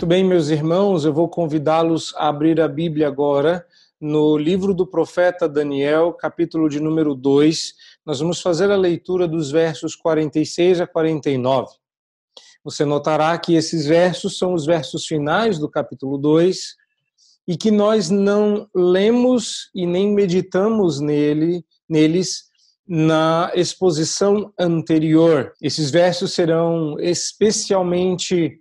Muito bem, meus irmãos, eu vou convidá-los a abrir a Bíblia agora no livro do profeta Daniel, capítulo de número 2. Nós vamos fazer a leitura dos versos 46 a 49. Você notará que esses versos são os versos finais do capítulo 2 e que nós não lemos e nem meditamos nele, neles na exposição anterior. Esses versos serão especialmente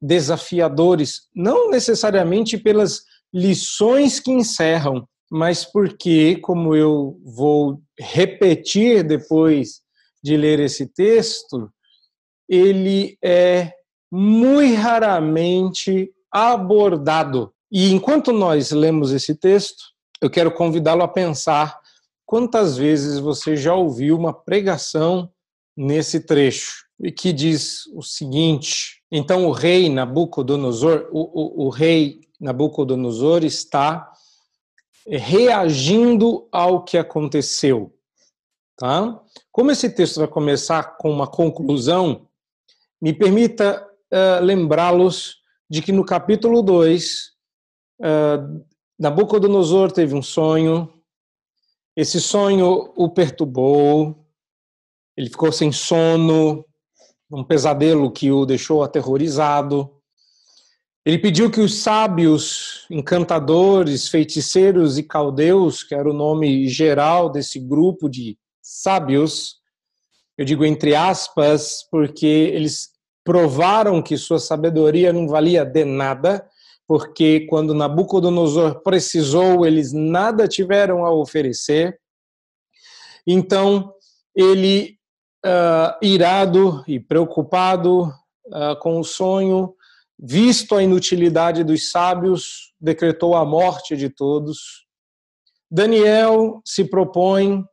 desafiadores, não necessariamente pelas lições que encerram, mas porque, como eu vou repetir depois de ler esse texto, ele é muito raramente abordado. E enquanto nós lemos esse texto, eu quero convidá-lo a pensar quantas vezes você já ouviu uma pregação nesse trecho e que diz o seguinte: então o rei Nabucodonosor, o, o, o rei Nabucodonosor está reagindo ao que aconteceu, tá? Como esse texto vai começar com uma conclusão, me permita uh, lembrá-los de que no capítulo 2, uh, Nabucodonosor teve um sonho, esse sonho o perturbou, ele ficou sem sono, um pesadelo que o deixou aterrorizado. Ele pediu que os sábios, encantadores, feiticeiros e caldeus, que era o nome geral desse grupo de sábios, eu digo entre aspas, porque eles provaram que sua sabedoria não valia de nada, porque quando Nabucodonosor precisou, eles nada tiveram a oferecer. Então, ele uh, irado e preocupado uh, com o sonho, visto a inutilidade dos sábios, decretou a morte de todos. Daniel se propõe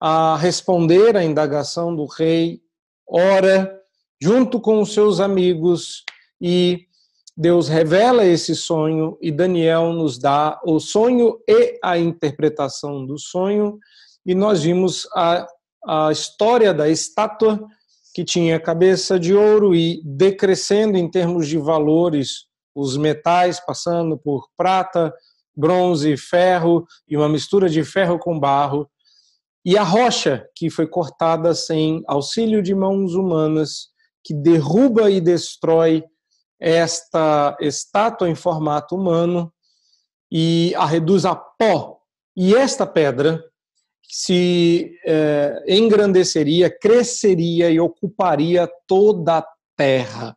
a responder à indagação do rei, ora, junto com os seus amigos, e Deus revela esse sonho e Daniel nos dá o sonho e a interpretação do sonho, e nós vimos a a história da estátua, que tinha cabeça de ouro e decrescendo em termos de valores, os metais passando por prata, bronze, ferro e uma mistura de ferro com barro, e a rocha que foi cortada sem auxílio de mãos humanas, que derruba e destrói esta estátua em formato humano e a reduz a pó. E esta pedra se é, engrandeceria, cresceria e ocuparia toda a terra.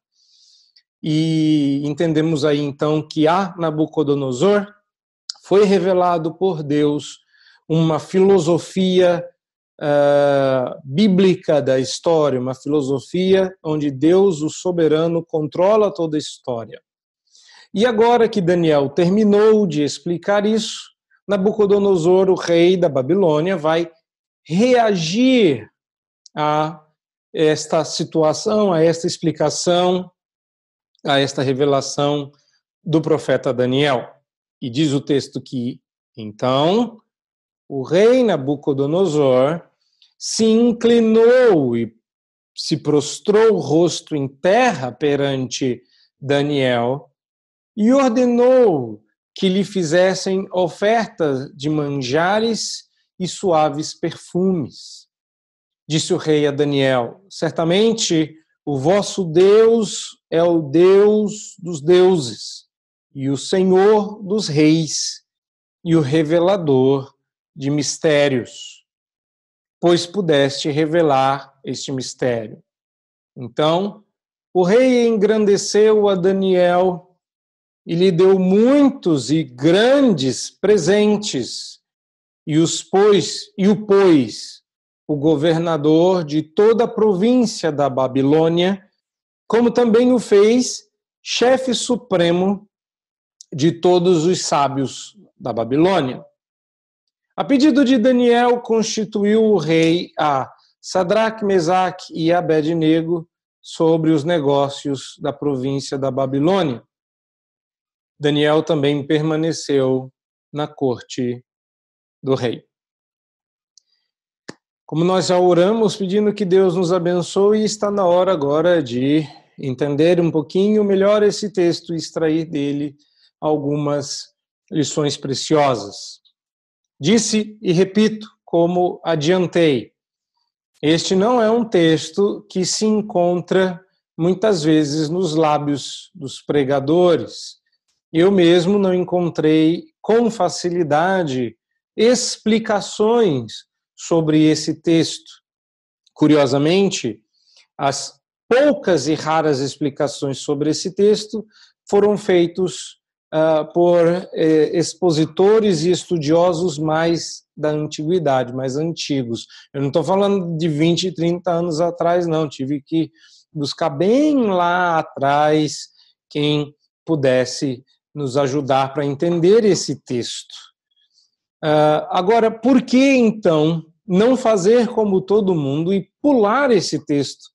E entendemos aí então que a Nabucodonosor foi revelado por Deus uma filosofia uh, bíblica da história, uma filosofia onde Deus, o soberano, controla toda a história. E agora que Daniel terminou de explicar isso, Nabucodonosor, o rei da Babilônia, vai reagir a esta situação, a esta explicação, a esta revelação do profeta Daniel. E diz o texto que, então, o rei Nabucodonosor se inclinou e se prostrou o rosto em terra perante Daniel e ordenou que lhe fizessem ofertas de manjares e suaves perfumes. Disse o rei a Daniel: Certamente o vosso Deus é o Deus dos deuses, e o Senhor dos reis, e o revelador de mistérios, pois pudeste revelar este mistério. Então, o rei engrandeceu a Daniel e lhe deu muitos e grandes presentes, e os pôs e o pôs o governador de toda a província da Babilônia, como também o fez chefe supremo de todos os sábios da Babilônia. A pedido de Daniel, constituiu o rei a Sadraque, Mesaque e Abednego sobre os negócios da província da Babilônia Daniel também permaneceu na corte do rei. Como nós já oramos pedindo que Deus nos abençoe, está na hora agora de entender um pouquinho melhor esse texto e extrair dele algumas lições preciosas. Disse e repito, como adiantei, este não é um texto que se encontra muitas vezes nos lábios dos pregadores. Eu mesmo não encontrei com facilidade explicações sobre esse texto. Curiosamente, as poucas e raras explicações sobre esse texto foram feitos uh, por eh, expositores e estudiosos mais da antiguidade, mais antigos. Eu não estou falando de 20, 30 anos atrás, não. Tive que buscar bem lá atrás quem pudesse nos ajudar para entender esse texto. Uh, agora, por que então não fazer como todo mundo e pular esse texto?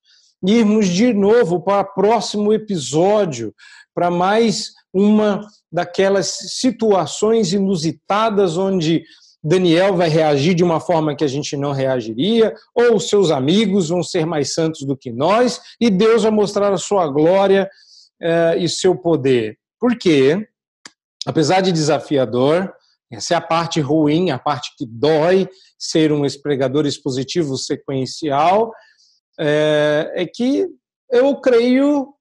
Irmos de novo para o próximo episódio, para mais uma daquelas situações inusitadas onde Daniel vai reagir de uma forma que a gente não reagiria, ou seus amigos vão ser mais santos do que nós, e Deus vai mostrar a sua glória eh, e seu poder. Por quê? Apesar de desafiador, essa é a parte ruim, a parte que dói ser um pregador expositivo sequencial, é, é que eu creio,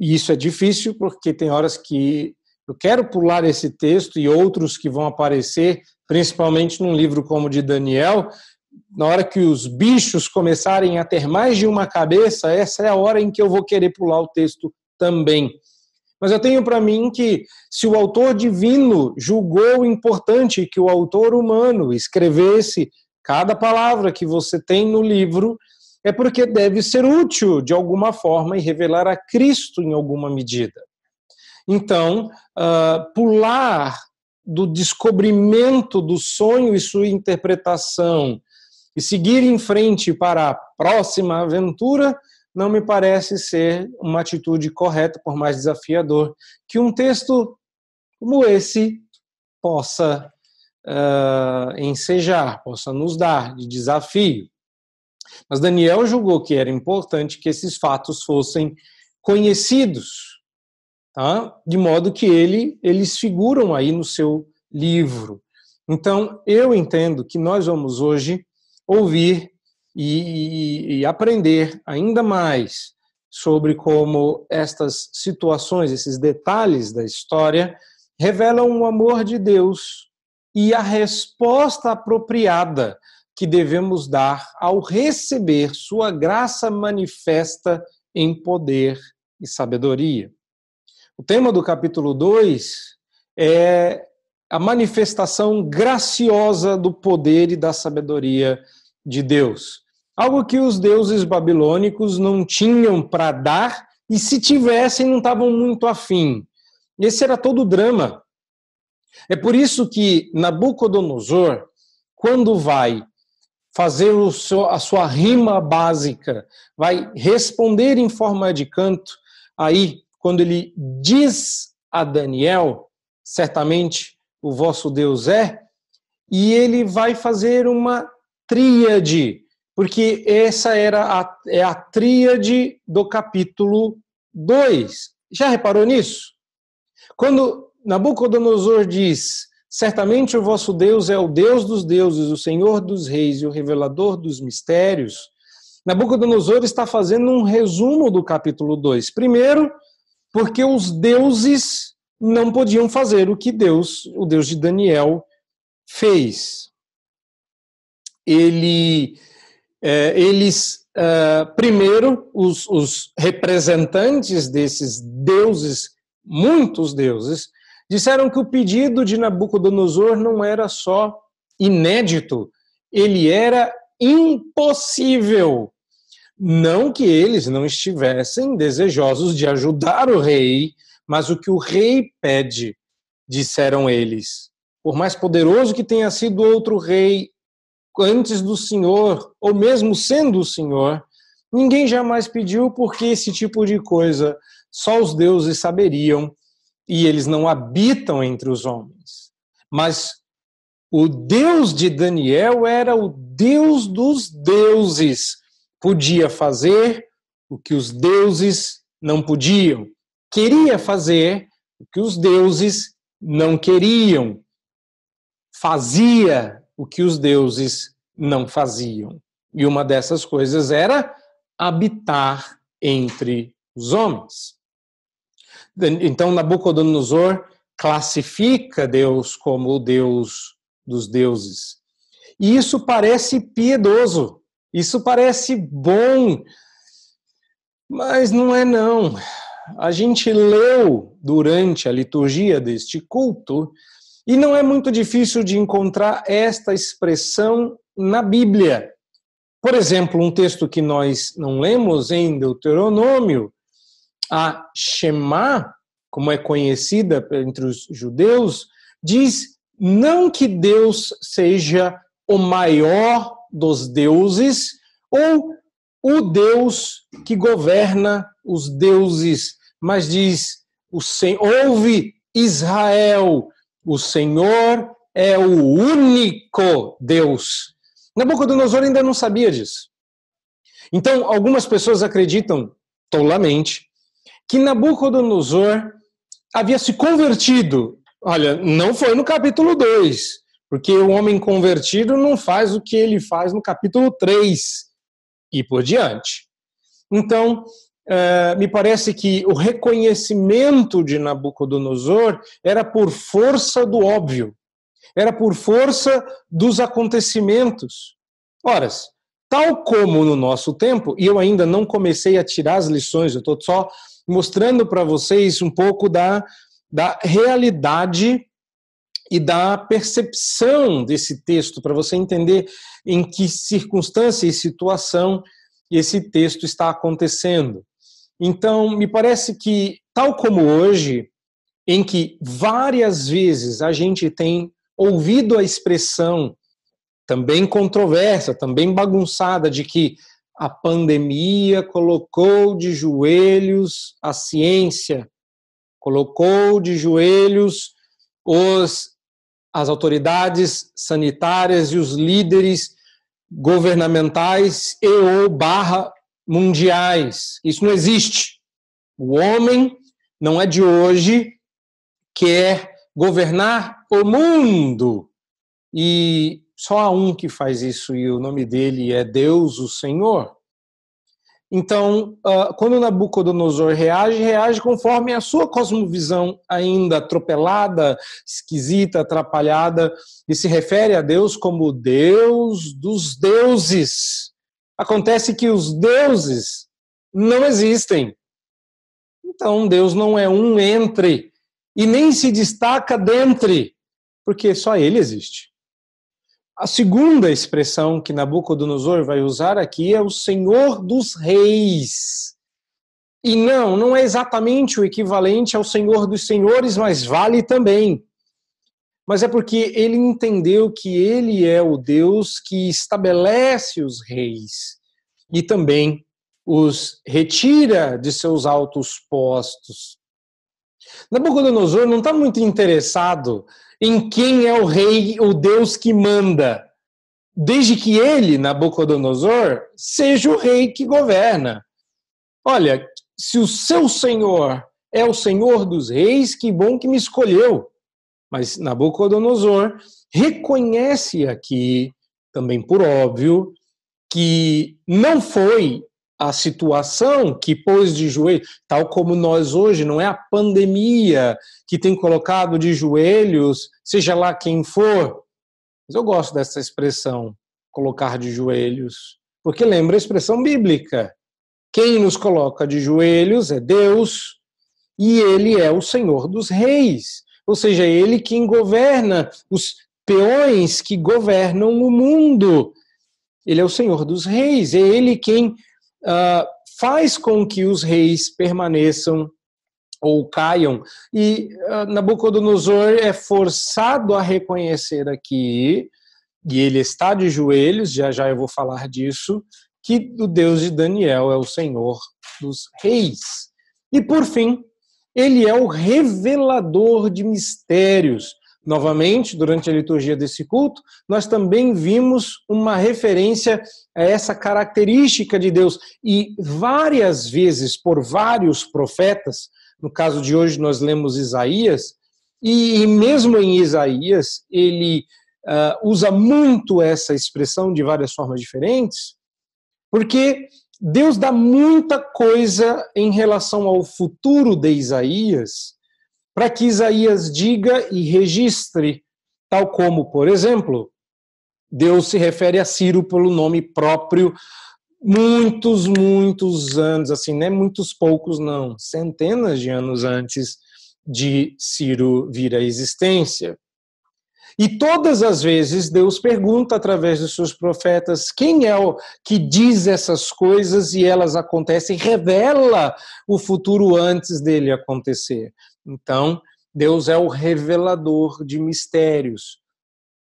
e isso é difícil, porque tem horas que eu quero pular esse texto e outros que vão aparecer, principalmente num livro como o de Daniel, na hora que os bichos começarem a ter mais de uma cabeça, essa é a hora em que eu vou querer pular o texto também. Mas eu tenho para mim que se o autor divino julgou importante que o autor humano escrevesse cada palavra que você tem no livro, é porque deve ser útil de alguma forma e revelar a Cristo em alguma medida. Então, uh, pular do descobrimento do sonho e sua interpretação e seguir em frente para a próxima aventura não me parece ser uma atitude correta, por mais desafiador que um texto como esse possa uh, ensejar, possa nos dar de desafio. Mas Daniel julgou que era importante que esses fatos fossem conhecidos tá? de modo que ele, eles figuram aí no seu livro. Então, eu entendo que nós vamos hoje ouvir e, e, aprender ainda mais sobre como estas situações, esses detalhes da história, revelam o amor de Deus e a resposta apropriada que devemos dar ao receber Sua graça manifesta em poder e sabedoria. O tema do capítulo 2 é a manifestação graciosa do poder e da sabedoria de Deus. Algo que os deuses babilônicos não tinham para dar e, se tivessem, não estavam muito afim. Esse era todo o drama. É por isso que Nabucodonosor, quando vai fazer seu, a sua rima básica, vai responder em forma de canto, aí quando ele diz a Daniel, certamente o vosso Deus é, e ele vai fazer uma tríade, porque essa era a, é a tríade do capítulo 2. Já reparou nisso? Quando Nabucodonosor diz: Certamente o vosso Deus é o Deus dos deuses, o Senhor dos reis e o revelador dos mistérios. Nabucodonosor está fazendo um resumo do capítulo 2. Primeiro, porque os deuses não podiam fazer o que Deus, o Deus de Daniel, fez. Ele, é, eles, é, primeiro, os, os representantes desses deuses, muitos deuses, disseram que o pedido de Nabucodonosor não era só inédito, ele era impossível. Não que eles não estivessem desejosos de ajudar o rei, mas o que o rei pede, disseram eles. Por mais poderoso que tenha sido outro rei antes do Senhor, ou mesmo sendo o Senhor, ninguém jamais pediu porque esse tipo de coisa só os deuses saberiam e eles não habitam entre os homens. Mas o Deus de Daniel era o Deus dos deuses podia fazer o que os deuses não podiam. Queria fazer o que os deuses não queriam. Fazia o que os deuses não faziam. E uma dessas coisas era habitar entre os homens. Então, Nabucodonosor classifica Deus como o Deus dos deuses. E isso parece piedoso, isso parece bom, mas não é não. A gente leu durante a liturgia deste culto e não é muito difícil de encontrar esta expressão na Bíblia. Por exemplo, um texto que nós não lemos em Deuteronômio, a Shema, como é conhecida entre os judeus, diz não que Deus seja o maior dos deuses ou o Deus que governa os deuses, mas diz: o ouve Israel, o Senhor é o único Deus. Nabucodonosor ainda não sabia disso. Então, algumas pessoas acreditam tolamente que Nabucodonosor havia se convertido. Olha, não foi no capítulo 2, porque o homem convertido não faz o que ele faz no capítulo 3 e por diante. Então, eh, me parece que o reconhecimento de Nabucodonosor era por força do óbvio, era por força dos acontecimentos. Ora, tal como no nosso tempo, e eu ainda não comecei a tirar as lições, eu estou só mostrando para vocês um pouco da, da realidade e da percepção desse texto, para você entender em que circunstância e situação esse texto está acontecendo. Então, me parece que, tal como hoje, em que várias vezes a gente tem ouvido a expressão, também controversa, também bagunçada, de que a pandemia colocou de joelhos a ciência, colocou de joelhos os as autoridades sanitárias e os líderes governamentais e ou barra mundiais. Isso não existe. O homem não é de hoje quer governar o mundo. E só há um que faz isso e o nome dele é Deus, o Senhor. Então, ah, quando Nabucodonosor reage, reage conforme a sua cosmovisão ainda atropelada, esquisita, atrapalhada, e se refere a Deus como Deus dos deuses. Acontece que os deuses não existem. Então, Deus não é um entre e nem se destaca dentre, porque só ele existe. A segunda expressão que Nabucodonosor vai usar aqui é o Senhor dos Reis. E não, não é exatamente o equivalente ao Senhor dos Senhores, mas vale também. Mas é porque ele entendeu que ele é o Deus que estabelece os reis e também os retira de seus altos postos. Nabucodonosor não está muito interessado em quem é o rei, o Deus que manda, desde que ele, Nabucodonosor, seja o rei que governa. Olha, se o seu senhor é o senhor dos reis, que bom que me escolheu. Mas Nabucodonosor reconhece aqui, também por óbvio, que não foi a situação que pôs de joelho, tal como nós hoje, não é a pandemia que tem colocado de joelhos, seja lá quem for. Mas eu gosto dessa expressão, colocar de joelhos, porque lembra a expressão bíblica. Quem nos coloca de joelhos é Deus, e ele é o Senhor dos reis. Ou seja, ele quem governa os peões que governam o mundo. Ele é o Senhor dos reis, é ele quem uh, faz com que os reis permaneçam ou caiam. E uh, Nabucodonosor é forçado a reconhecer aqui, e ele está de joelhos, já já eu vou falar disso, que o Deus de Daniel é o Senhor dos reis. E por fim, ele é o revelador de mistérios. novamente, durante a liturgia desse culto, nós também vimos uma referência a essa característica de Deus. E várias vezes, por vários profetas, no caso de hoje nós lemos Isaías, e mesmo em Isaías, ele uh, usa muito essa expressão de várias formas diferentes, porque Deus dá muita coisa em relação ao futuro de Isaías, para que Isaías diga e registre, tal como, por exemplo, Deus se refere a Ciro pelo nome próprio muitos, muitos anos, assim, não é muitos poucos, não, centenas de anos antes de Ciro vir à existência. E todas as vezes Deus pergunta através dos seus profetas quem é o que diz essas coisas e elas acontecem, revela o futuro antes dele acontecer. Então, Deus é o revelador de mistérios.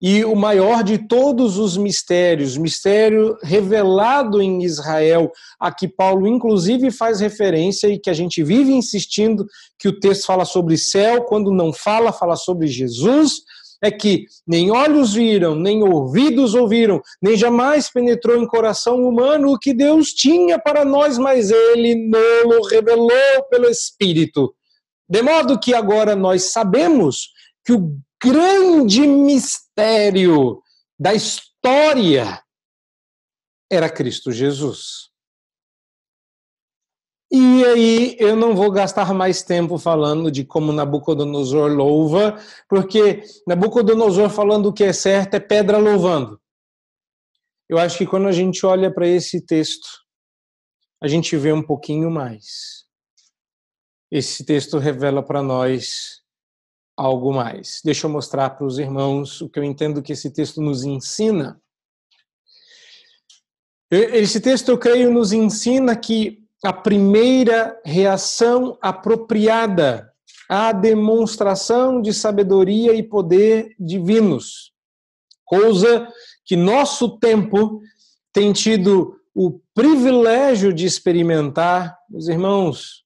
E o maior de todos os mistérios, mistério revelado em Israel, a que Paulo inclusive faz referência e que a gente vive insistindo que o texto fala sobre céu, quando não fala, fala sobre Jesus, é que nem olhos viram, nem ouvidos ouviram, nem jamais penetrou em coração humano o que Deus tinha para nós, mas ele não revelou pelo Espírito. De modo que agora nós sabemos que o grande mistério da história era Cristo Jesus. E aí eu não vou gastar mais tempo falando de como Nabucodonosor louva, porque Nabucodonosor falando o que é certo é pedra louvando. Eu acho que quando a gente olha para esse texto, a gente vê um pouquinho mais. Esse texto revela para nós algo mais. Deixa eu mostrar para os irmãos o que eu entendo que esse texto nos ensina. Esse texto, eu creio, nos ensina que a primeira reação apropriada à demonstração de sabedoria e poder divinos, coisa que nosso tempo tem tido o privilégio de experimentar, meus irmãos.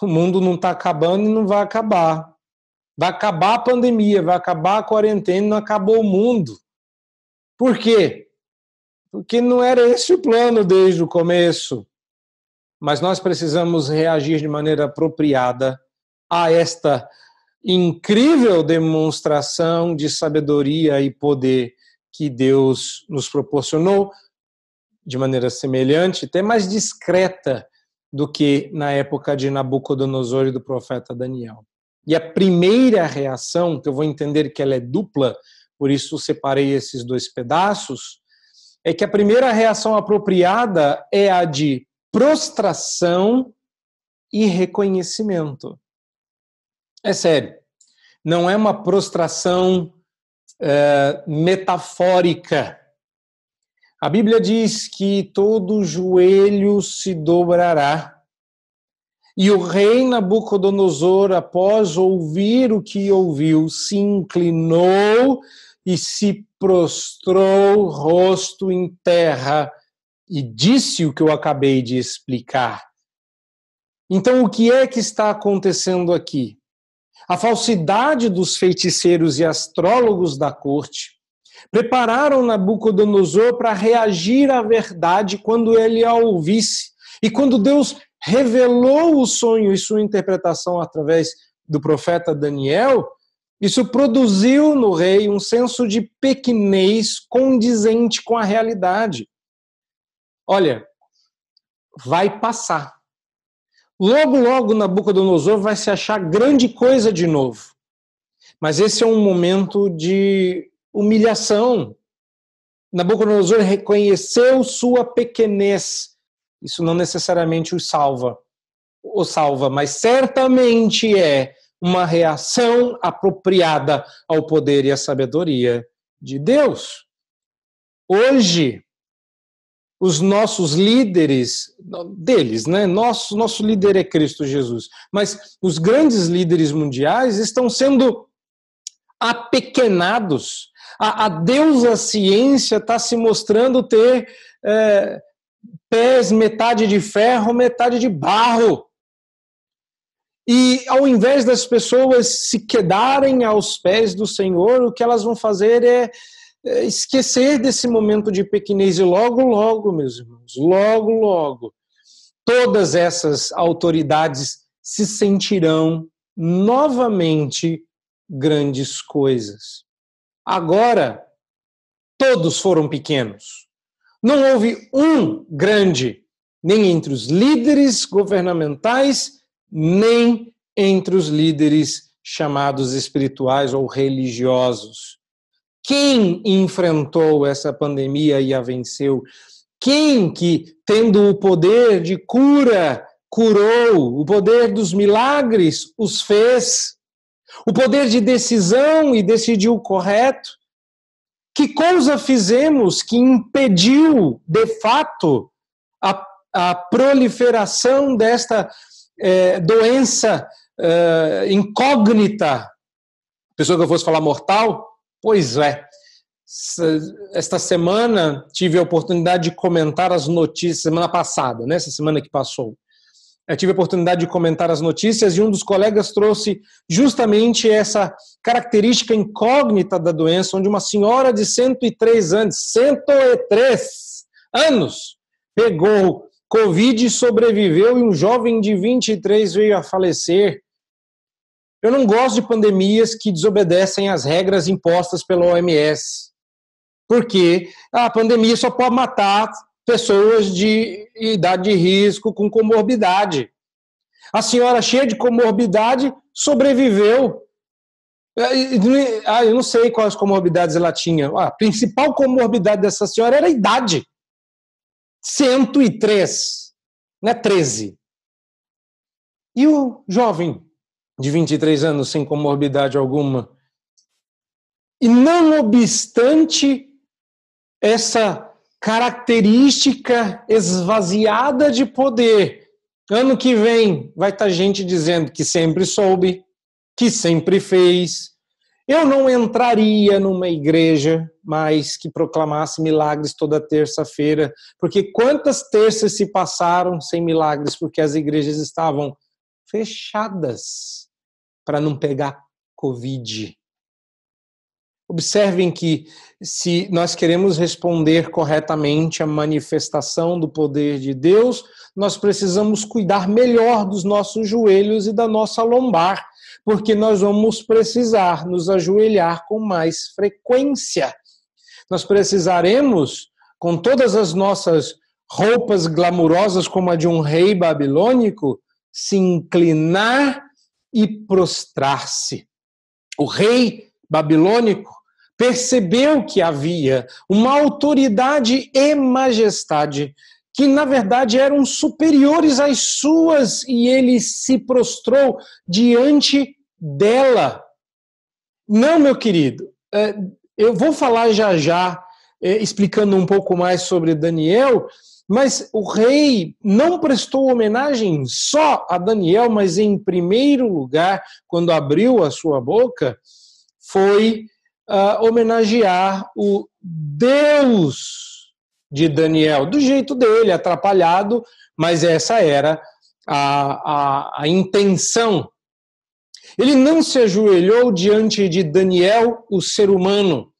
O mundo não está acabando e não vai acabar. Vai acabar a pandemia, vai acabar a quarentena, não acabou o mundo. Por quê? Porque não era esse o plano desde o começo mas nós precisamos reagir de maneira apropriada a esta incrível demonstração de sabedoria e poder que Deus nos proporcionou de maneira semelhante, até mais discreta do que na época de Nabucodonosor e do profeta Daniel. E a primeira reação, que eu vou entender que ela é dupla, por isso separei esses dois pedaços, é que a primeira reação apropriada é a de prostração e reconhecimento. É sério. Não é uma prostração é, metafórica. A Bíblia diz que todo joelho se dobrará. E o rei Nabucodonosor, após ouvir o que ouviu, se inclinou e se prostrou rosto em terra e disse o que eu acabei de explicar. Então, o que é que está acontecendo aqui? A falsidade dos feiticeiros e astrólogos da corte prepararam Nabucodonosor para reagir à verdade quando ele a ouvisse. E quando Deus revelou o sonho e sua interpretação através do profeta Daniel, isso produziu no rei um senso de pequenez condizente com a realidade olha, vai passar. Logo, logo, Nabucodonosor vai se achar grande coisa de novo. Mas esse é um momento de humilhação. Nabucodonosor reconheceu sua pequenez. Isso não necessariamente o salva, o salva, mas certamente é uma reação apropriada ao poder e à sabedoria de Deus. Hoje, os nossos líderes, deles, né? Nosso, nosso líder é Cristo Jesus. Mas os grandes líderes mundiais estão sendo apequenados. A, a deusa ciência está se mostrando ter é, pés metade de ferro, metade de barro. E ao invés das pessoas se quedarem aos pés do Senhor, o que elas vão fazer é, é esquecer desse momento de pequenez. E logo, logo, meus irmãos, logo, logo, todas essas autoridades se sentirão novamente grandes coisas. Agora, todos foram pequenos. Não houve um grande, nem entre os líderes governamentais, nem entre os líderes chamados espirituais ou religiosos. Quem enfrentou essa pandemia e a venceu? Quem que, tendo o poder de cura, curou, o poder dos milagres os fez, o poder de decisão e decidiu correto? Que coisa fizemos que impediu, de fato, a, a proliferação desta é, doença é, incógnita. Pessoa que eu fosse falar mortal? Pois é. Esta semana tive a oportunidade de comentar as notícias, semana passada, né? semana que passou. Eu tive a oportunidade de comentar as notícias e um dos colegas trouxe justamente essa característica incógnita da doença, onde uma senhora de 103 anos, 103 anos, pegou Covid sobreviveu e um jovem de 23 veio a falecer. Eu não gosto de pandemias que desobedecem às regras impostas pela OMS. Porque a pandemia só pode matar pessoas de idade de risco com comorbidade. A senhora cheia de comorbidade sobreviveu. Ah, eu não sei quais comorbidades ela tinha. A principal comorbidade dessa senhora era a idade. 103, não é 13. E o jovem de 23 anos sem comorbidade alguma? E não obstante essa característica esvaziada de poder, ano que vem vai estar gente dizendo que sempre soube, que sempre fez, eu não entraria numa igreja mais que proclamasse milagres toda terça-feira, porque quantas terças se passaram sem milagres? Porque as igrejas estavam fechadas para não pegar Covid. Observem que, se nós queremos responder corretamente à manifestação do poder de Deus, nós precisamos cuidar melhor dos nossos joelhos e da nossa lombar porque nós vamos precisar nos ajoelhar com mais frequência. Nós precisaremos, com todas as nossas roupas glamurosas, como a de um rei babilônico, se inclinar e prostrar-se. O rei babilônico percebeu que havia uma autoridade e majestade que na verdade eram superiores às suas e ele se prostrou diante dela. Não, meu querido, é, eu vou falar já já, é, explicando um pouco mais sobre Daniel, mas o rei não prestou homenagem só a Daniel, mas em primeiro lugar, quando abriu a sua boca, foi uh, homenagear o Deus de Daniel, do jeito dele, atrapalhado, mas essa era a, a, a intenção ele não se ajoelhou diante de Daniel, o ser humano.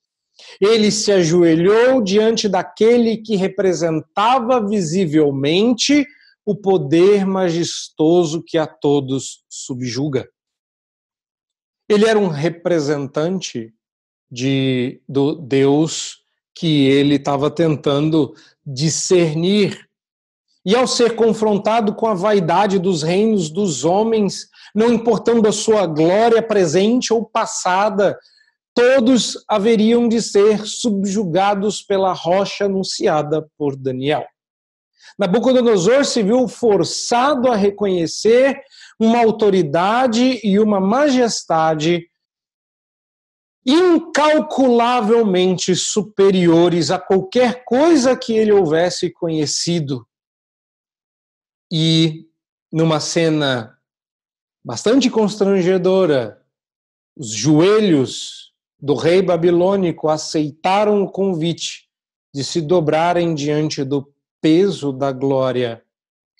Ele se ajoelhou diante daquele que representava visivelmente o poder majestoso que a todos subjuga. Ele era um representante de, do Deus que ele estava tentando discernir. E ao ser confrontado com a vaidade dos reinos dos homens, não importando a sua glória presente ou passada, todos haveriam de ser subjugados pela rocha anunciada por Daniel. Nabucodonosor se viu forçado a reconhecer uma autoridade e uma majestade incalculavelmente superiores a qualquer coisa que ele houvesse conhecido. E numa cena bastante constrangedora. Os joelhos do rei babilônico aceitaram o convite de se dobrarem diante do peso da glória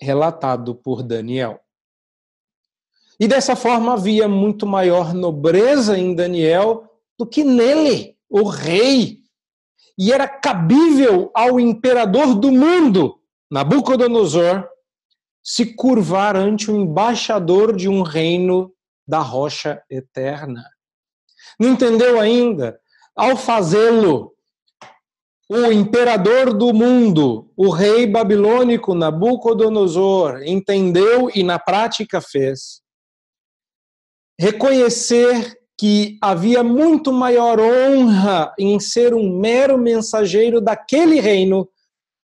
relatado por Daniel. E dessa forma havia muito maior nobreza em Daniel do que nele, o rei. E era cabível ao imperador do mundo, Nabucodonosor, se curvar ante o embaixador de um reino da rocha eterna. Não entendeu ainda? Ao fazê-lo, o imperador do mundo, o rei babilônico Nabucodonosor, entendeu e na prática fez reconhecer que havia muito maior honra em ser um mero mensageiro daquele reino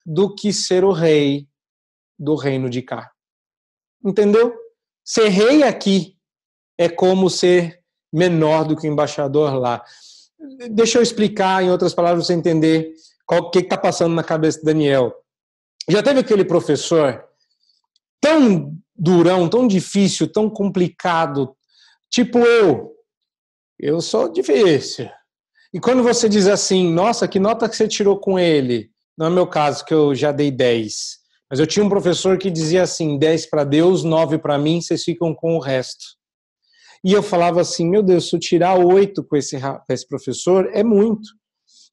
do que ser o rei do reino de cá. Entendeu? Ser rei aqui é como ser menor do que o embaixador lá. Deixa eu explicar, em outras palavras, você entender o que está passando na cabeça de Daniel. Já teve aquele professor tão durão, tão difícil, tão complicado, tipo eu. Eu sou difícil. E quando você diz assim, nossa, que nota que você tirou com ele? Não é meu caso, que eu já dei 10. Mas eu tinha um professor que dizia assim: 10 para Deus, 9 para mim, vocês ficam com o resto. E eu falava assim: meu Deus, se eu tirar 8 com esse, com esse professor, é muito.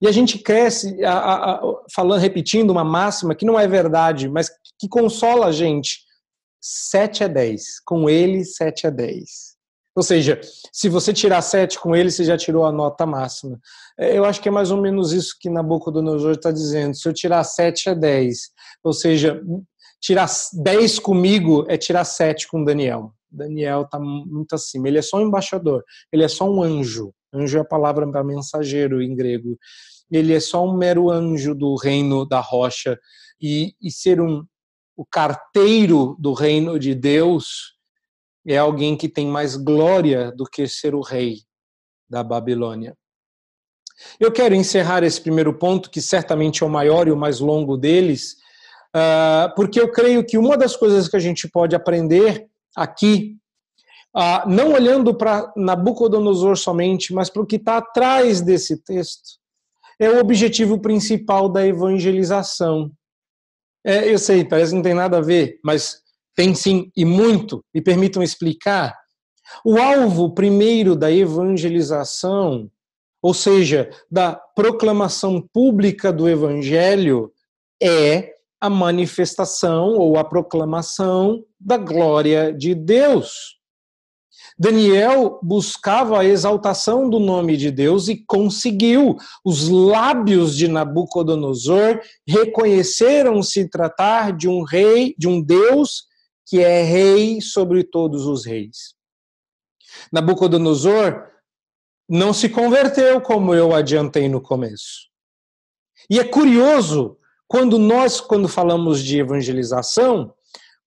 E a gente cresce a, a, a, falando, repetindo uma máxima que não é verdade, mas que consola a gente. 7 a 10. Com ele, 7 a 10. Ou seja, se você tirar 7 com ele, você já tirou a nota máxima. É, eu acho que é mais ou menos isso que Nabucodonosor está dizendo. Se eu tirar 7 a 10, ou seja, tirar 10 comigo é tirar 7 com Daniel. Daniel está muito acima. Ele é só um embaixador, ele é só um anjo. Anjo é a palavra para mensageiro em grego. Ele é só um mero anjo do reino da rocha. E, e ser um, o carteiro do reino de Deus é alguém que tem mais glória do que ser o rei da Babilônia. Eu quero encerrar esse primeiro ponto, que certamente é o maior e o mais longo deles, ah, porque eu creio que uma das coisas que a gente pode aprender aqui ah, não olhando para Nabucodonosor somente, mas para o que está atrás desse texto, é o objetivo principal da evangelização. É, eu sei, parece que não tem nada a ver, mas tem sim, e muito, e permitam explicar. O alvo primeiro da evangelização, ou seja, da proclamação pública do evangelho, é a manifestação ou a proclamação da glória de Deus. Daniel buscava a exaltação do nome de Deus e conseguiu. Os lábios de Nabucodonosor reconheceram se tratar de um rei, de um Deus que é rei sobre todos os reis. Nabucodonosor não se converteu, como eu adiantei no começo. E é curioso quando nós, quando falamos de evangelização,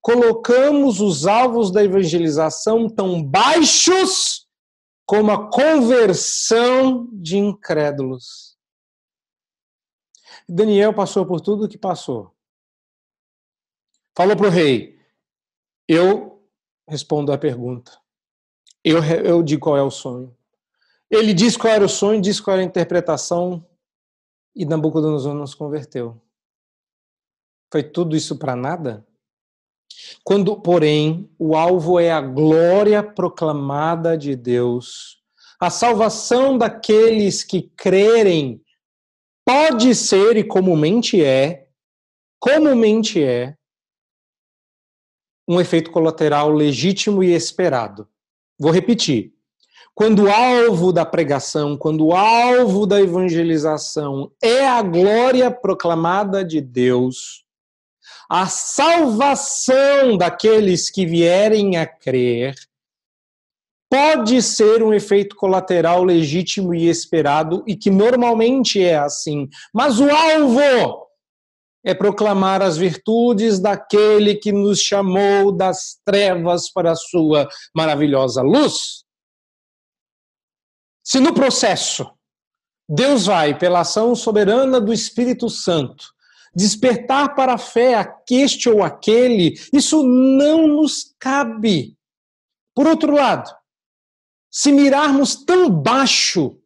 colocamos os alvos da evangelização tão baixos como a conversão de incrédulos. Daniel passou por tudo o que passou. Falou para o rei: Eu respondo a pergunta. Eu, eu digo qual é o sonho. Ele diz qual era o sonho, diz qual era a interpretação, e Nabucodonosor não se converteu. Foi tudo isso para nada? Quando, porém, o alvo é a glória proclamada de Deus, a salvação daqueles que crerem pode ser e comumente é, comumente é, um efeito colateral legítimo e esperado. Vou repetir. Quando o alvo da pregação, quando o alvo da evangelização é a glória proclamada de Deus, a salvação daqueles que vierem a crer pode ser um efeito colateral legítimo e esperado e que normalmente é assim. Mas o alvo é proclamar as virtudes daquele que nos chamou das trevas para a sua maravilhosa luz. Se no processo Deus vai, pela ação soberana do Espírito Santo, despertar para a fé aqueste ou aquele, isso não nos cabe. Por outro lado, se mirarmos tão baixo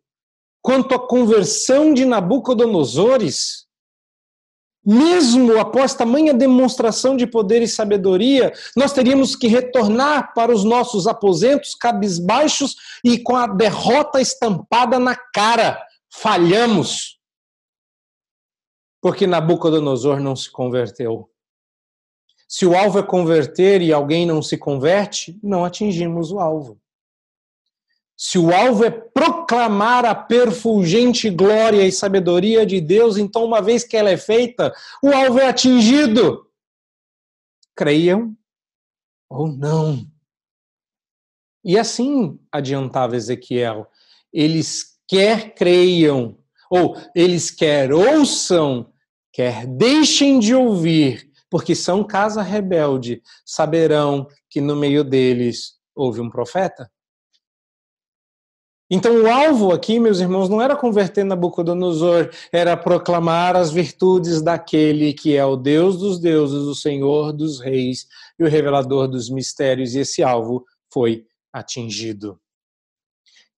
quanto a conversão de Nabucodonosores, mesmo após tamanha demonstração de poder e sabedoria, nós teríamos que retornar para os nossos aposentos cabisbaixos e com a derrota estampada na cara. Falhamos. Porque Nabucodonosor não se converteu. Se o alvo é converter e alguém não se converte, não atingimos o alvo. Se o alvo é proclamar a perfulgente glória e sabedoria de Deus, então, uma vez que ela é feita, o alvo é atingido. Creiam ou não. E assim adiantava Ezequiel: eles quer creiam, ou eles quer ouçam, quer deixem de ouvir, porque são casa rebelde, saberão que no meio deles houve um profeta. Então, o alvo aqui, meus irmãos, não era converter Nabucodonosor, era proclamar as virtudes daquele que é o Deus dos deuses, o Senhor dos reis e o revelador dos mistérios, e esse alvo foi atingido.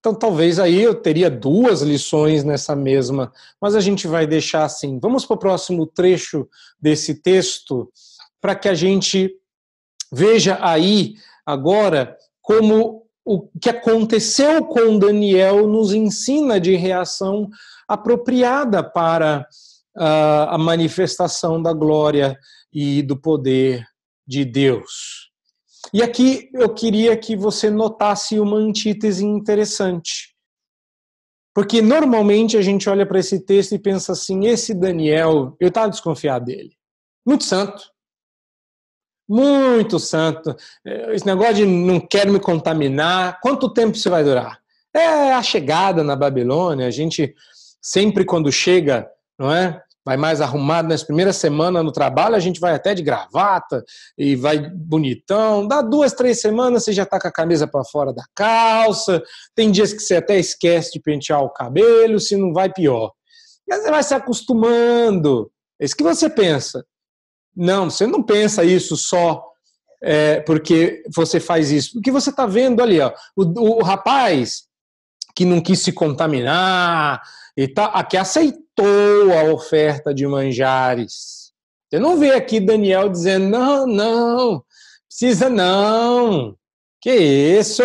Então, talvez aí eu teria duas lições nessa mesma, mas a gente vai deixar assim. Vamos para o próximo trecho desse texto, para que a gente veja aí agora como o que aconteceu com Daniel nos ensina de reação apropriada para uh, a manifestação da glória e do poder de Deus. E aqui eu queria que você notasse uma antítese interessante. Porque normalmente a gente olha para esse texto e pensa assim: esse Daniel, eu estava desconfiado dele. Muito santo, muito santo. Esse negócio de não quero me contaminar, quanto tempo isso vai durar? É a chegada na Babilônia, a gente sempre quando chega, não é? Vai mais arrumado nas primeiras semanas no trabalho, a gente vai até de gravata e vai bonitão. Dá duas, três semanas, você já está com a camisa para fora da calça. Tem dias que você até esquece de pentear o cabelo, se não vai pior. Aí você vai se acostumando. É isso que você pensa. Não, você não pensa isso só é, porque você faz isso. Porque você está vendo ali, ó, o, o, rapaz que não quis se contaminar e tá, aqui aceitou a oferta de manjares. Você não vê aqui Daniel dizendo, não, não, precisa não. Que isso?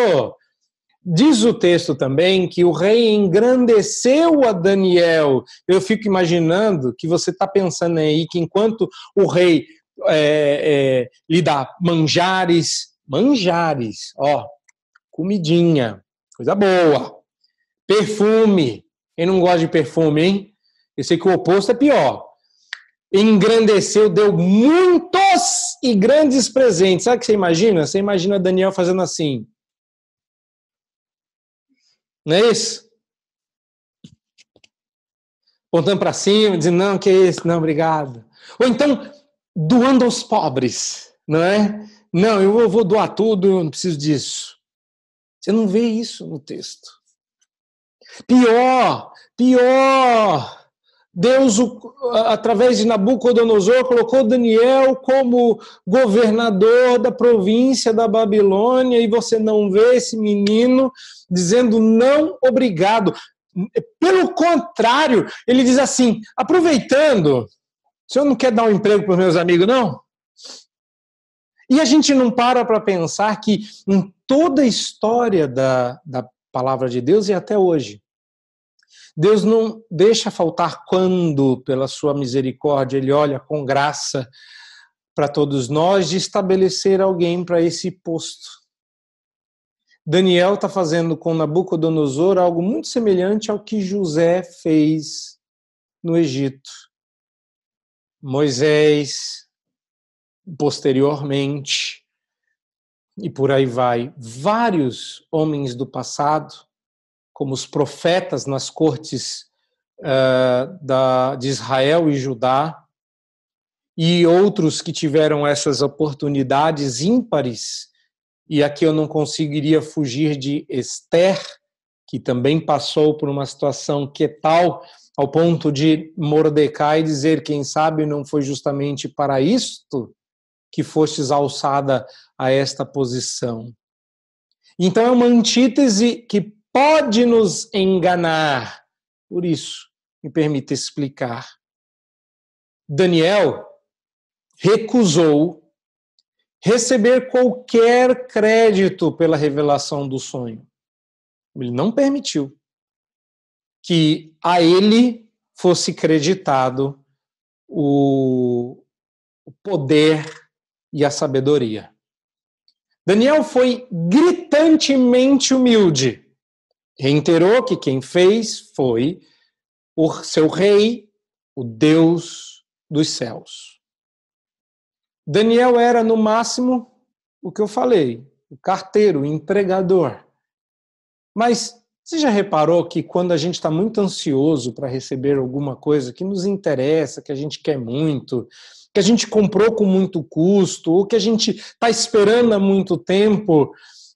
Diz o texto também que o rei engrandeceu a Daniel. Eu fico imaginando que você está pensando aí que enquanto o rei é, é, lhe dá manjares, manjares, ó, comidinha, coisa boa, perfume. Quem não gosta de perfume, hein? Eu sei que o oposto é pior. Engrandeceu, deu muitos e grandes presentes. Sabe o que você imagina? Você imagina Daniel fazendo assim. Não é isso? Apontando para cima, dizendo, não, que é isso, não, obrigado. Ou então, doando aos pobres, não é? Não, eu vou doar tudo, eu não preciso disso. Você não vê isso no texto. Pior, pior. Deus, através de Nabucodonosor, colocou Daniel como governador da província da Babilônia e você não vê esse menino dizendo não obrigado. Pelo contrário, ele diz assim: aproveitando, o senhor não quer dar um emprego para os meus amigos, não? E a gente não para para pensar que em toda a história da, da palavra de Deus e até hoje, Deus não deixa faltar quando, pela sua misericórdia, Ele olha com graça para todos nós de estabelecer alguém para esse posto. Daniel está fazendo com Nabucodonosor algo muito semelhante ao que José fez no Egito. Moisés, posteriormente, e por aí vai, vários homens do passado como os profetas nas cortes uh, da, de Israel e Judá, e outros que tiveram essas oportunidades ímpares, e aqui eu não conseguiria fugir de Esther, que também passou por uma situação que é tal ao ponto de Mordecai dizer, quem sabe não foi justamente para isto que fostes alçada a esta posição. Então é uma antítese que pode nos enganar. Por isso, me permita explicar. Daniel recusou receber qualquer crédito pela revelação do sonho. Ele não permitiu que a ele fosse creditado o poder e a sabedoria. Daniel foi gritantemente humilde. Reiterou que quem fez foi o seu rei, o Deus dos céus. Daniel era, no máximo, o que eu falei, o carteiro, o entregador. Mas você já reparou que quando a gente está muito ansioso para receber alguma coisa que nos interessa, que a gente quer muito, que a gente comprou com muito custo, ou que a gente está esperando há muito tempo,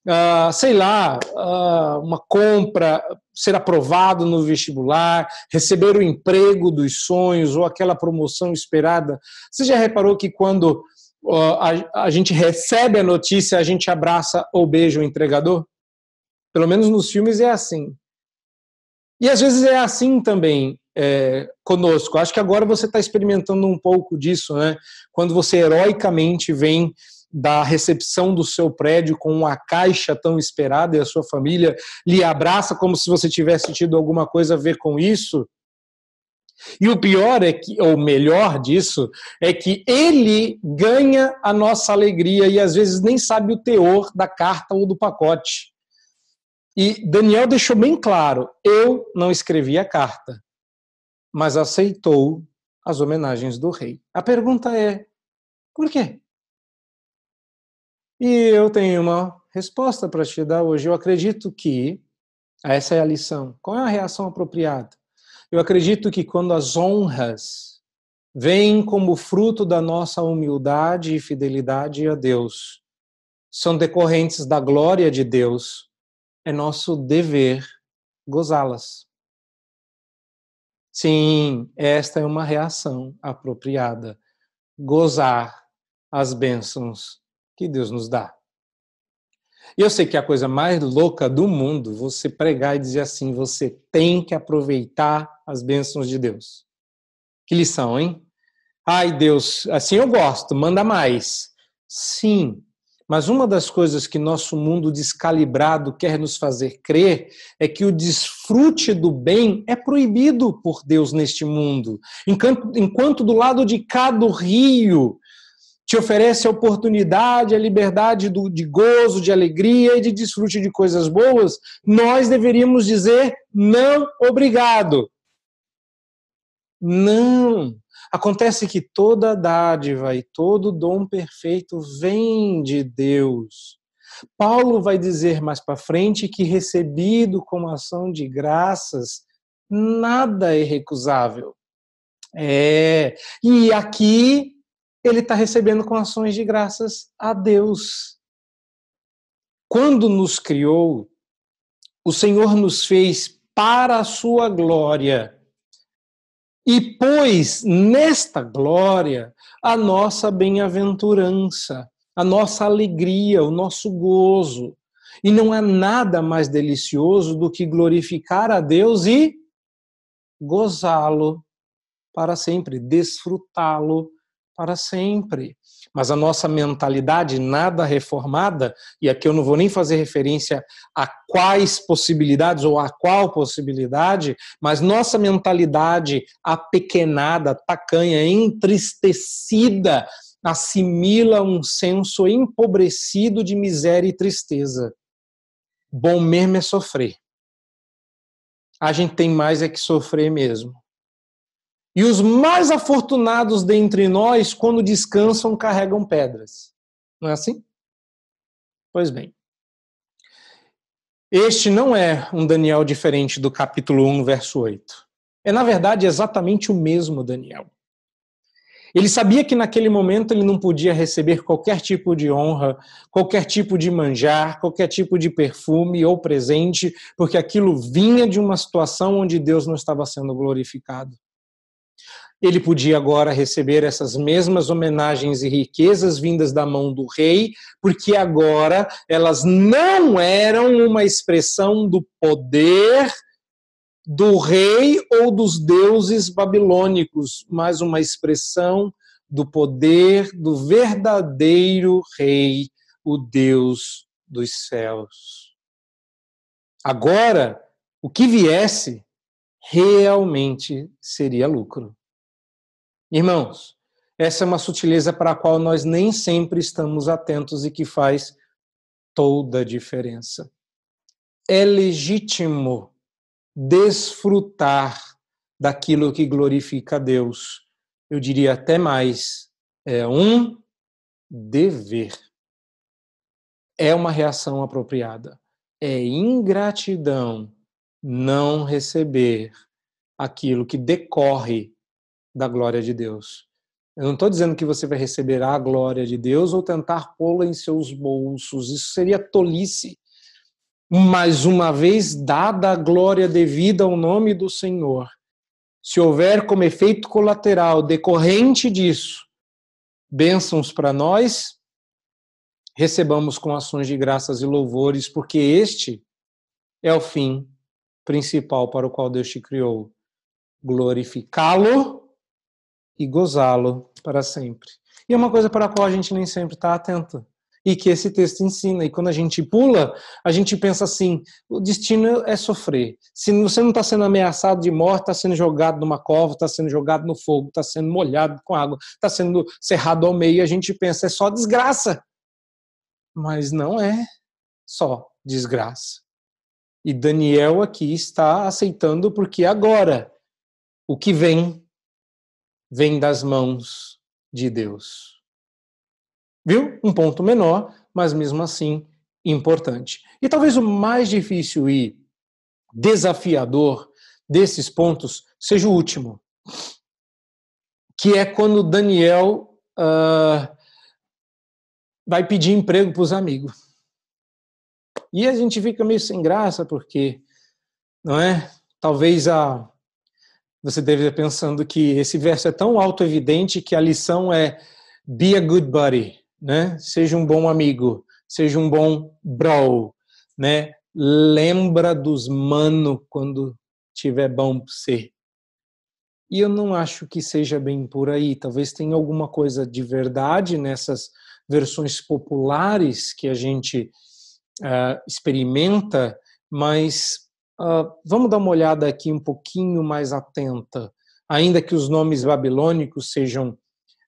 uh, sei lá, uh, uma compra, ser aprovado no vestibular, receber o emprego dos sonhos ou aquela promoção esperada. Você já reparou que quando uh, a, a gente recebe a notícia, a gente abraça ou beija o entregador? Pelo menos nos filmes é assim. E às vezes é assim também é, conosco. Acho que agora você está experimentando um pouco disso, né? Quando você heroicamente vem da recepção do seu prédio com a caixa tão esperada e a sua família lhe abraça como se você tivesse tido alguma coisa a ver com isso. E o pior é que, ou melhor disso, é que ele ganha a nossa alegria e às vezes nem sabe o teor da carta ou do pacote. E Daniel deixou bem claro: eu não escrevi a carta mas aceitou as homenagens do rei. A pergunta é: por quê? E eu tenho uma resposta para te dar hoje. Eu acredito que essa é a lição. Qual é a reação apropriada? Eu acredito que quando as honras vêm como fruto da nossa humildade e fidelidade a Deus, são decorrentes da glória de Deus, é nosso dever gozá-las. Sim, esta é uma reação apropriada. Gozar as bênçãos que Deus nos dá. E eu sei que é a coisa mais louca do mundo você pregar e dizer assim: você tem que aproveitar as bênçãos de Deus. Que lição, hein? Ai, Deus, assim eu gosto, manda mais. Sim, mas uma das coisas que nosso mundo descalibrado quer nos fazer crer é que o desfrute do bem é proibido por Deus neste mundo. Enquanto, enquanto do lado de cá do rio te oferece a oportunidade, a liberdade do, de gozo, de alegria e de desfrute de coisas boas, nós deveríamos dizer não obrigado. Não. Acontece que toda dádiva e todo dom perfeito vem de Deus. Paulo vai dizer mais para frente que recebido como ação de graças, nada é recusável. É, e aqui ele está recebendo com ações de graças a Deus. Quando nos criou, o Senhor nos fez para a sua glória e pôs nesta glória a nossa bem-aventurança, a nossa alegria, o nosso gozo. E não há nada mais delicioso do que glorificar a Deus e gozá-lo para sempre, desfrutá-lo para sempre mas a nossa mentalidade nada reformada, e aqui eu não vou nem fazer referência a quais possibilidades ou a qual possibilidade, mas nossa mentalidade apequenada, tacanha, entristecida, assimila um senso empobrecido de miséria e tristeza. Bom mesmo é sofrer. A gente tem mais é que sofrer mesmo. E os mais afortunados dentre nós, quando descansam, carregam pedras. Não é assim? Pois bem. Este não é um Daniel diferente do capítulo 1, verso 8. É, na verdade, exatamente o mesmo Daniel. Ele sabia que naquele momento ele não podia receber qualquer tipo de honra, qualquer tipo de manjar, qualquer tipo de perfume ou presente, porque aquilo vinha de uma situação onde Deus não estava sendo glorificado ele podia agora receber essas mesmas homenagens e riquezas vindas da mão do rei, porque agora elas não eram uma expressão do poder do rei ou dos deuses babilônicos, mas uma expressão do poder do verdadeiro rei, o Deus dos céus. Agora, o que viesse realmente seria lucro. Irmãos, essa é uma sutileza para a qual nós nem sempre estamos atentos e que faz toda a diferença. É legítimo desfrutar daquilo que glorifica a Deus. Eu diria até mais, é um dever. É uma reação apropriada. É ingratidão não receber aquilo que decorre da glória de Deus. Eu não estou dizendo que você vai receber a glória de Deus ou tentar pô-la em seus bolsos. Isso seria tolice. Mas uma vez dada a glória devida ao nome do Senhor, se houver como efeito colateral decorrente disso bênçãos para nós, recebamos com ações de graças e louvores, porque este é o fim principal para o qual Deus te criou: glorificá-lo e gozá-lo para sempre. E é uma coisa para a qual a gente nem sempre está atento e que esse texto ensina. E quando a gente pula, a gente pensa assim: o destino é sofrer. Se você não está sendo ameaçado de morte, está sendo jogado numa cova, está sendo jogado no fogo, está sendo molhado com água, está sendo cerrado ao meio, a gente pensa é só desgraça. Mas não é só desgraça. E Daniel aqui está aceitando porque agora o que vem vem das mãos de Deus. Viu? Um ponto menor, mas mesmo assim importante. E talvez o mais difícil e desafiador desses pontos seja o último, que é quando Daniel uh, vai pedir emprego para os amigos. E a gente fica meio sem graça, porque, não é? Talvez a você deve estar pensando que esse verso é tão auto-evidente que a lição é be a good buddy né? Seja um bom amigo, seja um bom bro, né? Lembra dos mano quando tiver bom você. E eu não acho que seja bem por aí. Talvez tenha alguma coisa de verdade nessas versões populares que a gente uh, experimenta, mas uh, vamos dar uma olhada aqui um pouquinho mais atenta. Ainda que os nomes babilônicos sejam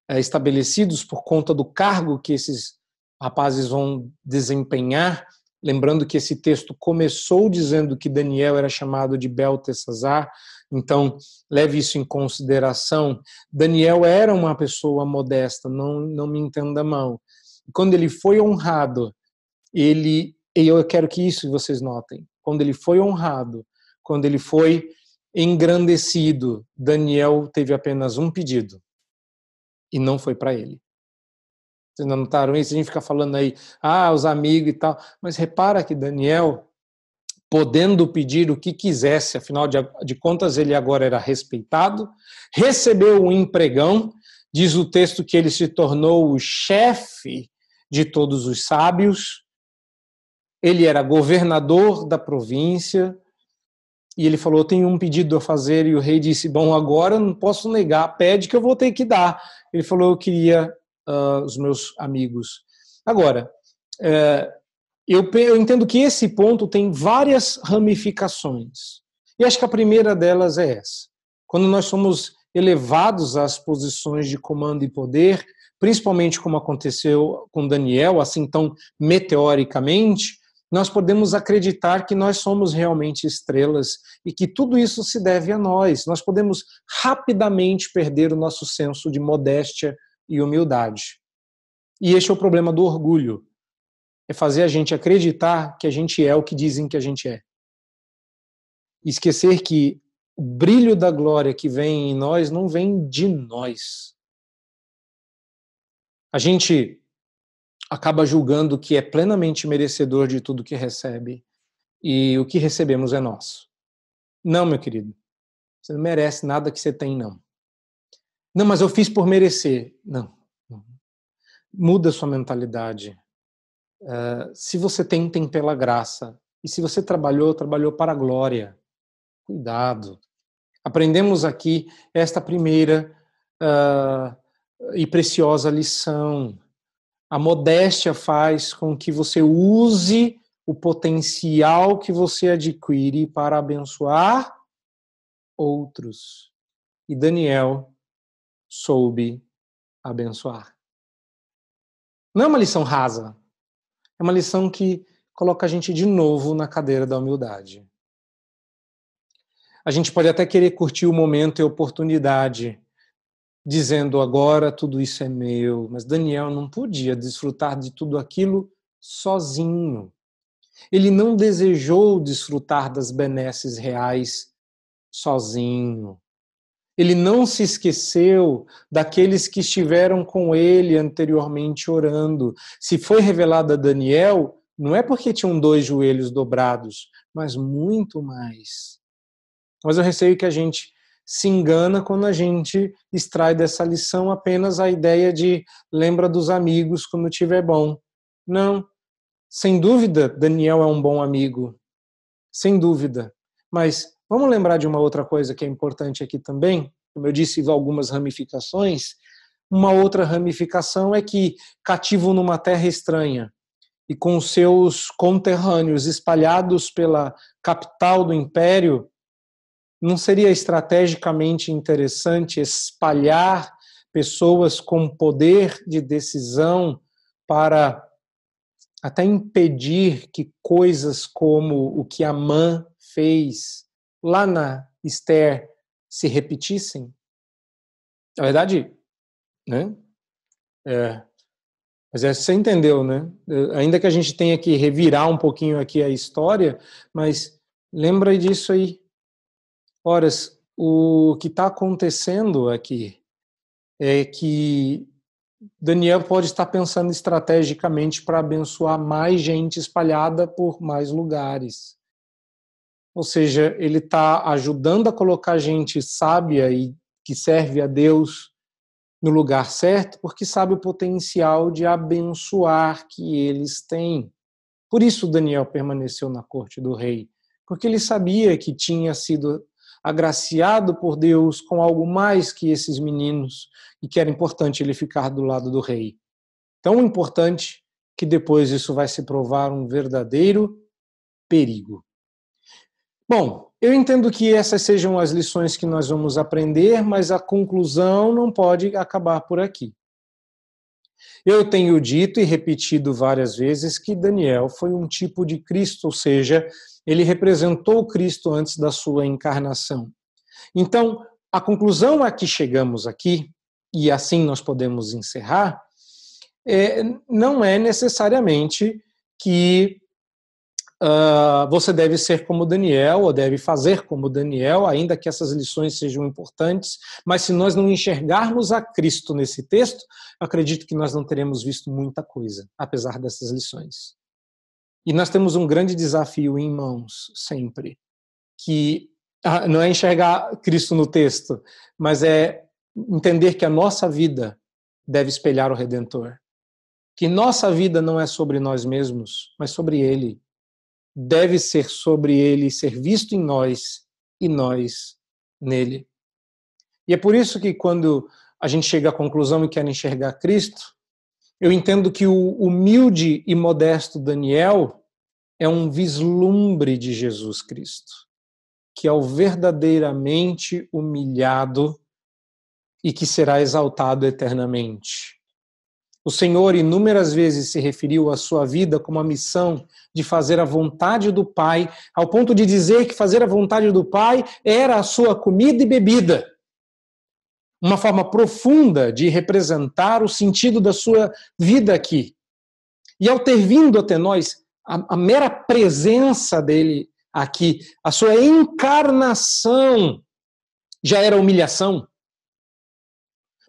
é, estabelecidos por conta do cargo que esses rapazes vão desempenhar. Lembrando que esse texto começou dizendo que Daniel era chamado de Beltesazar, então leve isso em consideração. Daniel era uma pessoa modesta, não, não me entenda mal. Quando ele foi honrado, ele, e eu quero que isso vocês notem, quando ele foi honrado, quando ele foi engrandecido, Daniel teve apenas um pedido: e não foi para ele. Vocês não notaram isso? A gente fica falando aí, ah, os amigos e tal, mas repara que Daniel, podendo pedir o que quisesse, afinal de, de contas ele agora era respeitado, recebeu um empregão, diz o texto que ele se tornou o chefe de todos os sábios, ele era governador da província, e ele falou: Tenho um pedido a fazer. E o rei disse: Bom, agora não posso negar, pede que eu vou ter que dar. Ele falou: Eu queria uh, os meus amigos. Agora, uh, eu, eu entendo que esse ponto tem várias ramificações. E acho que a primeira delas é essa. Quando nós somos elevados às posições de comando e poder, principalmente como aconteceu com Daniel, assim tão meteoricamente, nós podemos acreditar que nós somos realmente estrelas e que tudo isso se deve a nós. Nós podemos rapidamente perder o nosso senso de modéstia e humildade. E este é o problema do orgulho. É fazer a gente acreditar que a gente é o que dizem que a gente é. Esquecer que o brilho da glória que vem em nós não vem de nós. A gente acaba julgando que é plenamente merecedor de tudo que recebe e o que recebemos é nosso. Não, meu querido. Você não merece nada que você tem, não. Não, mas eu fiz por merecer. Não. Muda sua mentalidade. Uh, se você tem, tem pela graça. E se você trabalhou, trabalhou para a glória. Cuidado. Aprendemos aqui esta primeira uh, e preciosa lição. A modéstia faz com que você use o potencial que você adquire para abençoar outros. E Daniel soube abençoar. Não é uma lição rasa, é uma lição que coloca a gente de novo na cadeira da humildade. A gente pode até querer curtir o momento e a oportunidade, dizendo agora tudo isso é meu, mas Daniel não podia desfrutar de tudo aquilo sozinho. Ele não desejou desfrutar das benesses reais sozinho. Ele não se esqueceu daqueles que estiveram com ele anteriormente orando. Se foi revelado a Daniel, não é porque tinham dois joelhos dobrados, mas muito mais. Mas eu receio que a gente se engana quando a gente extrai dessa lição apenas a ideia de lembra dos amigos quando tiver bom. Não. Sem dúvida, Daniel é um bom amigo. Sem dúvida. Mas Vamos lembrar de uma outra coisa que é importante aqui também, como eu disse, algumas ramificações. Uma outra ramificação é que, cativo numa terra estranha e com seus conterrâneos espalhados pela capital do império, não seria estrategicamente interessante espalhar pessoas com poder de decisão para até impedir que coisas como o que Amã fez lá na Esther se repetissem? Na verdade, né? É, mas é, você entendeu, né? Ainda que a gente tenha que revirar um pouquinho aqui a história, mas lembra disso aí. Ora, o que está acontecendo aqui é que Daniel pode estar pensando estrategicamente para abençoar mais gente espalhada por mais lugares. Ou seja, ele está ajudando a colocar gente sábia e que serve a Deus no lugar certo, porque sabe o potencial de abençoar que eles têm. Por isso Daniel permaneceu na corte do rei, porque ele sabia que tinha sido agraciado por Deus com algo mais que esses meninos e que era importante ele ficar do lado do rei. Tão importante que depois isso vai se provar um verdadeiro perigo. Bom, eu entendo que essas sejam as lições que nós vamos aprender, mas a conclusão não pode acabar por aqui. Eu tenho dito e repetido várias vezes que Daniel foi um tipo de Cristo, ou seja, ele representou Cristo antes da sua encarnação. Então, a conclusão a que chegamos aqui, e assim nós podemos encerrar, é, não é necessariamente que Uh, você deve ser como Daniel, ou deve fazer como Daniel, ainda que essas lições sejam importantes, mas se nós não enxergarmos a Cristo nesse texto, acredito que nós não teremos visto muita coisa, apesar dessas lições. E nós temos um grande desafio em mãos, sempre, que uh, não é enxergar Cristo no texto, mas é entender que a nossa vida deve espelhar o Redentor. Que nossa vida não é sobre nós mesmos, mas sobre Ele deve ser sobre ele, ser visto em nós e nós nele. E é por isso que quando a gente chega à conclusão e quer enxergar Cristo, eu entendo que o humilde e modesto Daniel é um vislumbre de Jesus Cristo, que é o verdadeiramente humilhado e que será exaltado eternamente. O Senhor inúmeras vezes se referiu à sua vida como a missão de fazer a vontade do Pai, ao ponto de dizer que fazer a vontade do Pai era a sua comida e bebida. Uma forma profunda de representar o sentido da sua vida aqui. E ao ter vindo até nós, a, a mera presença dele aqui, a sua encarnação, já era humilhação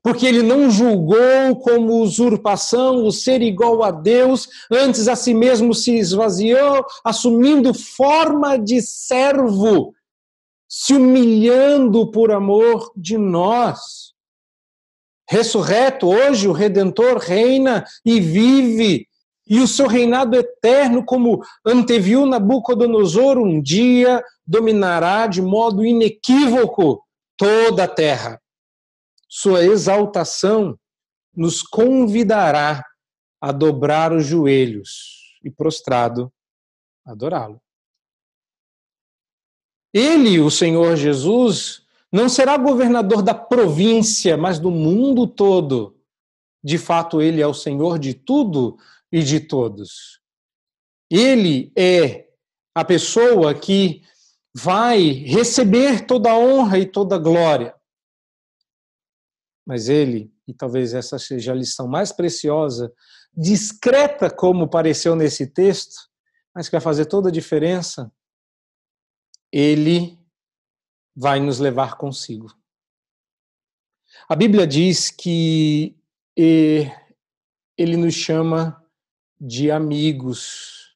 porque ele não julgou como usurpação o ser igual a Deus, antes a si mesmo se esvaziou, assumindo forma de servo, se humilhando por amor de nós. Ressurreto, hoje o Redentor reina e vive e o seu reinado eterno, como anteviu Nabucodonosor, um dia dominará de modo inequívoco toda a terra. Sua exaltação nos convidará a dobrar os joelhos e prostrado adorá-lo. Ele, o Senhor Jesus, não será governador da província, mas do mundo todo. De fato, ele é o Senhor de tudo e de todos. Ele é a pessoa que vai receber toda a honra e toda a glória. Mas ele, e talvez essa seja a lição mais preciosa, discreta como pareceu nesse texto, mas que vai fazer toda a diferença, ele vai nos levar consigo. A Bíblia diz que ele nos chama de amigos.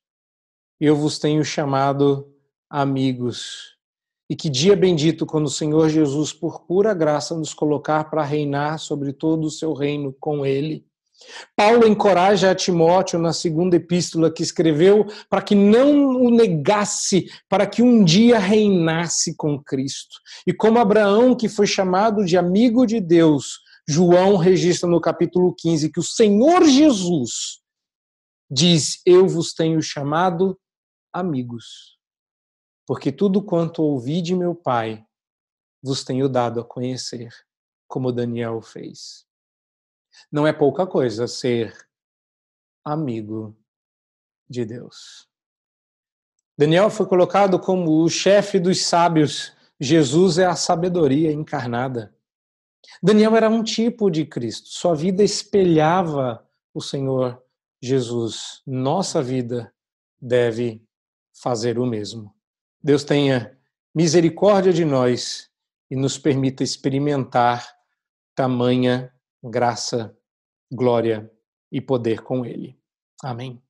Eu vos tenho chamado amigos. E que dia bendito quando o Senhor Jesus, por pura graça, nos colocar para reinar sobre todo o seu reino com Ele. Paulo encoraja a Timóteo na segunda epístola que escreveu para que não o negasse, para que um dia reinasse com Cristo. E como Abraão, que foi chamado de amigo de Deus, João registra no capítulo 15 que o Senhor Jesus diz: Eu vos tenho chamado amigos, porque tudo quanto ouvi de meu Pai vos tenho dado a conhecer, como Daniel fez. Não é pouca coisa ser amigo de Deus. Daniel foi colocado como o chefe dos sábios. Jesus é a sabedoria encarnada. Daniel era um tipo de Cristo. Sua vida espelhava o Senhor Jesus. Nossa vida deve fazer o mesmo. Deus tenha misericórdia de nós e nos permita experimentar tamanha graça, glória e poder com Ele. Amém.